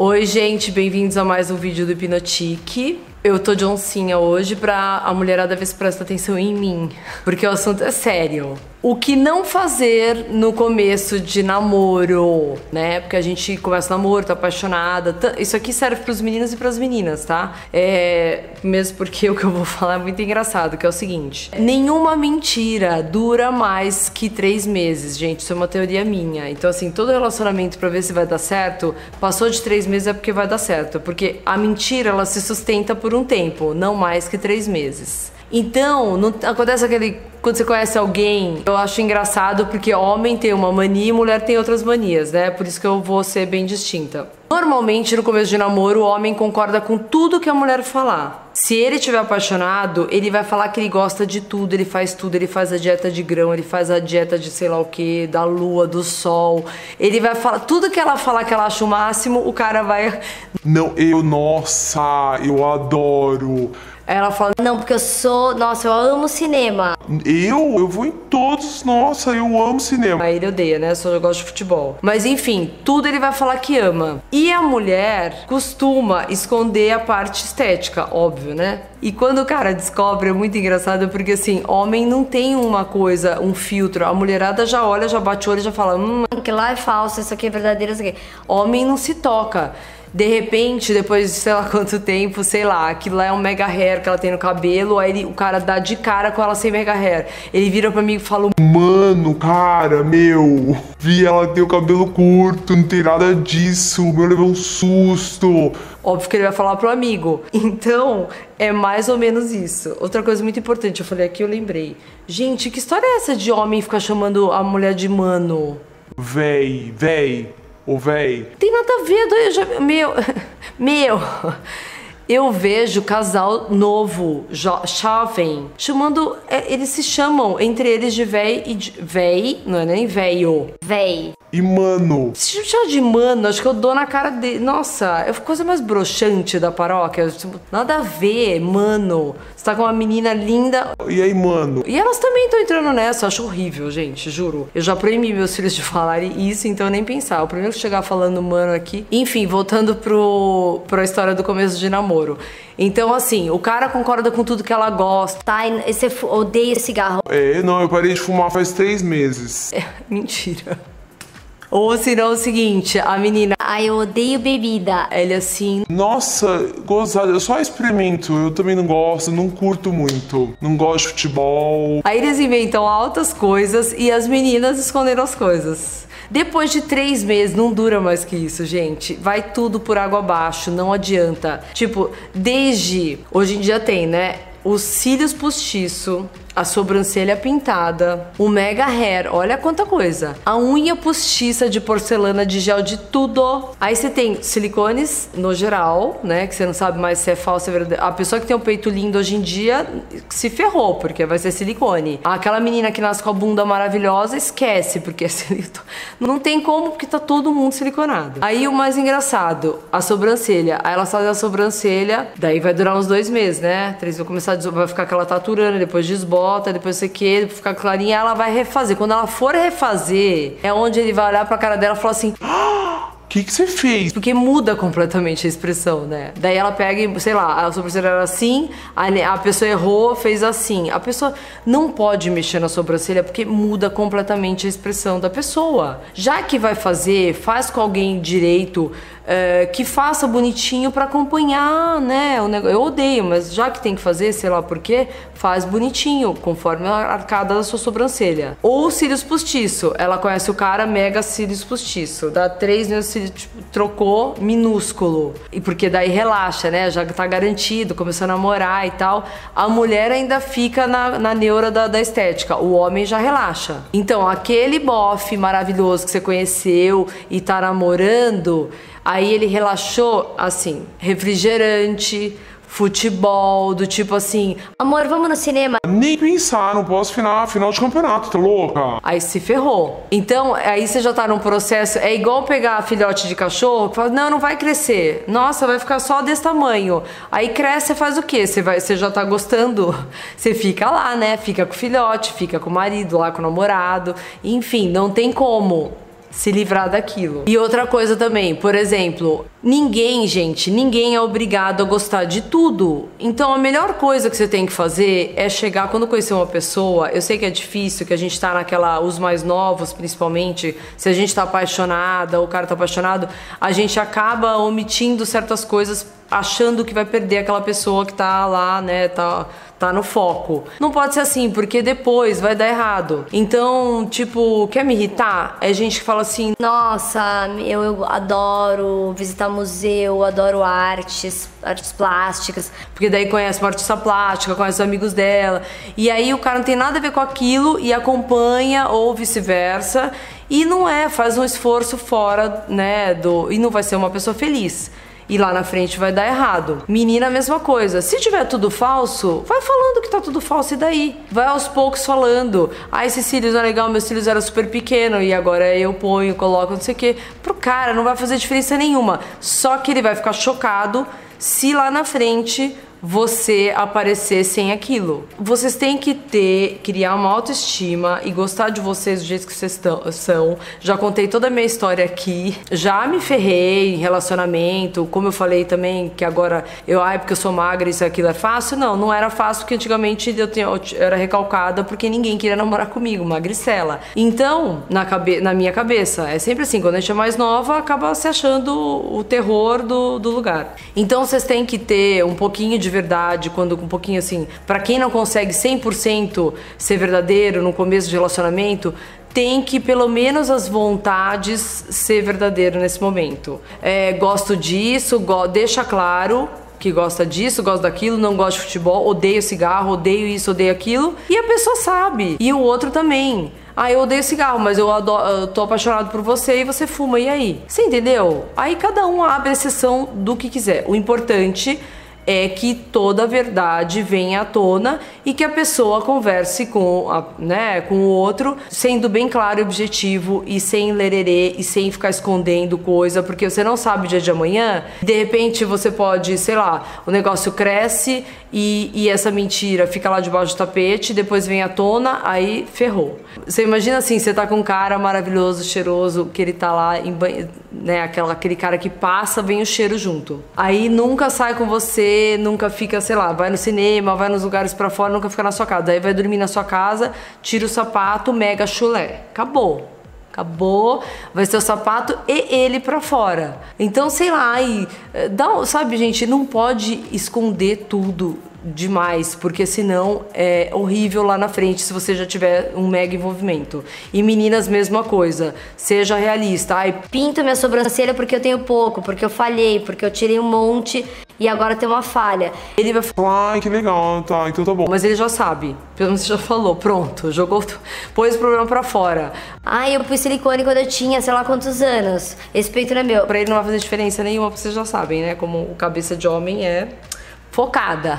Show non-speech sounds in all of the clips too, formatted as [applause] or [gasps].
Oi, gente, bem-vindos a mais um vídeo do Hipnotique. Eu tô de oncinha hoje pra a mulherada ver se presta atenção em mim, porque o assunto é sério. O que não fazer no começo de namoro, né? Porque a gente começa namoro, tá apaixonada. Isso aqui serve pros meninos e pras meninas, tá? É. Mesmo porque [laughs] o que eu vou falar é muito engraçado, que é o seguinte: nenhuma mentira dura mais que três meses, gente. Isso é uma teoria minha. Então, assim, todo relacionamento pra ver se vai dar certo, passou de três meses é porque vai dar certo. Porque a mentira, ela se sustenta por um tempo, não mais que três meses. Então, não acontece aquele. Quando você conhece alguém, eu acho engraçado porque homem tem uma mania e mulher tem outras manias, né? Por isso que eu vou ser bem distinta. Normalmente, no começo de namoro, o homem concorda com tudo que a mulher falar. Se ele estiver apaixonado, ele vai falar que ele gosta de tudo, ele faz tudo, ele faz a dieta de grão, ele faz a dieta de sei lá o que, da lua, do sol. Ele vai falar, tudo que ela falar que ela acha o máximo, o cara vai. Não, eu, nossa, eu adoro. Aí ela fala, não, porque eu sou, nossa, eu amo cinema. Eu? Eu vou em todos, nossa, eu amo cinema. Aí ele odeia, né? Só eu gosto de futebol. Mas enfim, tudo ele vai falar que ama. E a mulher costuma esconder a parte estética, óbvio, né? E quando o cara descobre, é muito engraçado, porque assim, homem não tem uma coisa, um filtro. A mulherada já olha, já bate o olho já fala, hum, que lá é falso, isso aqui é verdadeiro, isso aqui. Homem não se toca de repente, depois de sei lá quanto tempo, sei lá, aquilo lá é um mega hair que ela tem no cabelo, aí ele, o cara dá de cara com ela sem mega hair. Ele vira pra mim e fala: Mano, cara, meu, vi ela ter o cabelo curto, não tem nada disso, meu levou um susto. Óbvio que ele vai falar pro amigo. [laughs] Então, é mais ou menos isso. Outra coisa muito importante, eu falei aqui, eu lembrei. Gente, que história é essa de homem ficar chamando a mulher de mano? Véi, véi, Ô, véi. Tem nada a ver, eu já, meu, [laughs] meu. Eu vejo casal novo, jovem, chamando. É, eles se chamam entre eles de véi e de. Véi, não é nem véio. Véi. E mano. Se chama de mano, acho que eu dou na cara dele. Nossa, é a coisa mais broxante da paróquia. Tipo, nada a ver, mano. Você tá com uma menina linda. E aí, mano? E elas também estão entrando nessa. Eu acho horrível, gente, juro. Eu já proibi meus filhos de falarem isso, então nem pensar. O primeiro que chegar falando mano aqui. Enfim, voltando pro, pra história do começo de namoro. Então, assim, o cara concorda com tudo que ela gosta. Tá, e você odeia cigarro. É, não, eu parei de fumar faz três meses. É, [laughs] mentira. Ou se não, é o seguinte, a menina. Ai, eu odeio bebida. Ele assim. Nossa, gozado, eu só experimento. Eu também não gosto, não curto muito. Não gosto de futebol. Aí eles inventam altas coisas e as meninas esconderam as coisas. Depois de três meses, não dura mais que isso, gente. Vai tudo por água abaixo, não adianta. Tipo, desde. Hoje em dia tem, né? Os cílios postiço, a sobrancelha pintada, o mega hair, olha quanta coisa. A unha postiça de porcelana de gel de tudo. Aí você tem silicones no geral, né? Que você não sabe mais se é falso ou é verdadeiro. A pessoa que tem o peito lindo hoje em dia se ferrou, porque vai ser silicone. Aquela menina que nasce com a bunda maravilhosa, esquece, porque é [laughs] silicone. Não tem como, porque tá todo mundo siliconado. Aí o mais engraçado, a sobrancelha. Aí ela faz a sobrancelha, daí vai durar uns dois meses, né? Três vai começar a vai ficar aquela taturana, depois desbota volta, depois você que, ficar clarinha, ela vai refazer. Quando ela for refazer, é onde ele vai olhar pra cara dela e falar assim. O [gasps] que, que você fez? Porque muda completamente a expressão, né? Daí ela pega e, sei lá, a sobrancelha era assim, a, a pessoa errou, fez assim. A pessoa não pode mexer na sobrancelha porque muda completamente a expressão da pessoa. Já que vai fazer, faz com alguém direito, é, que faça bonitinho para acompanhar, né? O negócio. Eu odeio, mas já que tem que fazer, sei lá por quê, faz bonitinho, conforme a arcada da sua sobrancelha. Ou cílios postiço. Ela conhece o cara, mega cílios postiço. Dá três meus cílios, tipo, trocou, minúsculo. E porque daí relaxa, né? Já tá garantido, começou a namorar e tal. A mulher ainda fica na, na neura da, da estética. O homem já relaxa. Então, aquele bofe maravilhoso que você conheceu e tá namorando Aí ele relaxou assim, refrigerante, futebol, do tipo assim, amor, vamos no cinema. Nem pensar, não posso final, final de campeonato, tá louca? Aí se ferrou. Então, aí você já tá num processo, é igual pegar filhote de cachorro, fala, não, não vai crescer. Nossa, vai ficar só desse tamanho. Aí cresce, faz o quê? Você vai, você já tá gostando, [laughs] você fica lá, né? Fica com o filhote, fica com o marido, lá com o namorado, enfim, não tem como se livrar daquilo. E outra coisa também, por exemplo, Ninguém, gente, ninguém é obrigado a gostar de tudo. Então a melhor coisa que você tem que fazer é chegar quando conhecer uma pessoa. Eu sei que é difícil, que a gente tá naquela. Os mais novos, principalmente, se a gente tá apaixonada, ou o cara tá apaixonado, a gente acaba omitindo certas coisas achando que vai perder aquela pessoa que tá lá, né? Tá tá no foco. Não pode ser assim, porque depois vai dar errado. Então, tipo, quer me irritar? É gente que fala assim: Nossa, eu, eu adoro visitar museu, adoro artes, artes plásticas. Porque daí conhece uma artista plástica, conhece os amigos dela. E aí o cara não tem nada a ver com aquilo e acompanha, ou vice-versa. E não é, faz um esforço fora, né, do. E não vai ser uma pessoa feliz e lá na frente vai dar errado. Menina, a mesma coisa. Se tiver tudo falso, vai falando que tá tudo falso e daí? Vai aos poucos falando. Ah, esses cílios não é legal, meus cílios eram super pequenos e agora eu ponho, coloco, não sei o que. Pro cara não vai fazer diferença nenhuma. Só que ele vai ficar chocado se lá na frente você aparecer sem aquilo. Vocês têm que ter, criar uma autoestima e gostar de vocês do jeito que vocês são. Já contei toda a minha história aqui. Já me ferrei em relacionamento, como eu falei também que agora eu, ai, porque eu sou magra, isso aquilo é fácil. Não, não era fácil porque antigamente eu, tinha, eu era recalcada porque ninguém queria namorar comigo, magricela. Então, na, cabe, na minha cabeça, é sempre assim, quando a gente é mais nova, acaba se achando o terror do, do lugar. Então, vocês têm que ter um pouquinho de de verdade, quando um pouquinho assim, para quem não consegue 100% ser verdadeiro no começo de relacionamento, tem que pelo menos as vontades ser verdadeiro nesse momento. É, gosto disso, go deixa claro que gosta disso, gosta daquilo, não gosta de futebol, odeio cigarro, odeio isso, odeio aquilo. E a pessoa sabe. E o outro também. Ah, eu odeio cigarro, mas eu, adoro, eu tô apaixonado por você e você fuma, e aí? Você entendeu? Aí cada um abre exceção do que quiser. O importante é que toda a verdade venha à tona e que a pessoa converse com, a, né, com o outro, sendo bem claro e objetivo e sem lererê e sem ficar escondendo coisa, porque você não sabe o dia de amanhã. De repente você pode, sei lá, o negócio cresce e, e essa mentira fica lá debaixo do tapete, depois vem à tona, aí ferrou. Você imagina assim, você tá com um cara maravilhoso, cheiroso, que ele tá lá em banho, né, aquela, aquele cara que passa, vem o cheiro junto. Aí nunca sai com você nunca fica, sei lá, vai no cinema, vai nos lugares para fora, nunca fica na sua casa. Daí vai dormir na sua casa, tira o sapato, mega chulé. Acabou. Acabou, vai ser o sapato e ele para fora. Então, sei lá, e, eh, dá, sabe, gente, não pode esconder tudo demais, porque senão é horrível lá na frente se você já tiver um mega envolvimento. E meninas, mesma coisa. Seja realista. Ai, pinto minha sobrancelha porque eu tenho pouco, porque eu falhei, porque eu tirei um monte e agora tem uma falha. Ele vai falar, ai, que legal, tá, então tá bom. Mas ele já sabe, pelo menos já falou, pronto, jogou, pôs o problema pra fora. Ai, eu pus silicone quando eu tinha, sei lá quantos anos. Esse peito não é meu. Pra ele não vai fazer diferença nenhuma, vocês já sabem, né? Como o cabeça de homem é focada.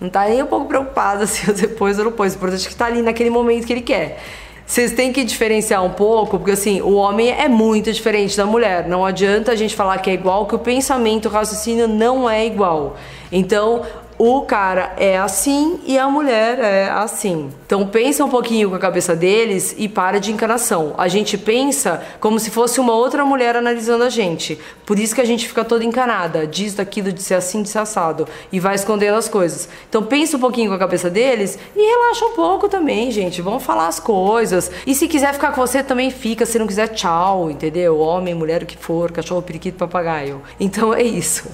Não tá nem um pouco preocupada [laughs] se eu depois ou não pôs. O importante é que tá ali naquele momento que ele quer. Vocês têm que diferenciar um pouco, porque assim, o homem é muito diferente da mulher. Não adianta a gente falar que é igual, que o pensamento, o raciocínio não é igual. Então, o cara é assim e a mulher é assim. Então pensa um pouquinho com a cabeça deles e para de encanação. A gente pensa como se fosse uma outra mulher analisando a gente. Por isso que a gente fica toda encanada, diz daquilo de ser assim, de ser assado e vai escondendo as coisas. Então pensa um pouquinho com a cabeça deles e relaxa um pouco também, gente. Vamos falar as coisas. E se quiser ficar com você também fica, se não quiser tchau, entendeu? Homem, mulher, o que for, cachorro, periquito, papagaio. Então é isso.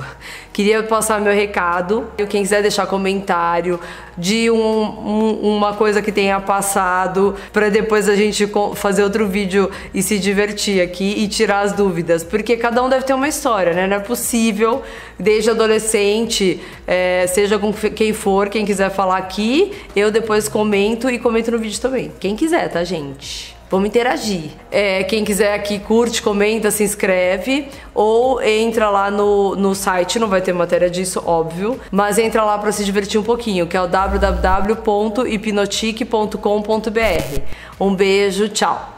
Queria passar meu recado. Quem quiser deixar comentário de um, um, uma coisa que tenha passado, para depois a gente fazer outro vídeo e se divertir aqui e tirar as dúvidas. Porque cada um deve ter uma história, né? Não é possível, desde adolescente, é, seja com quem for, quem quiser falar aqui, eu depois comento e comento no vídeo também. Quem quiser, tá, gente? Vamos interagir. É, quem quiser aqui, curte, comenta, se inscreve ou entra lá no, no site, não vai ter matéria disso, óbvio, mas entra lá para se divertir um pouquinho, que é o www.hipnotique.com.br. Um beijo, tchau!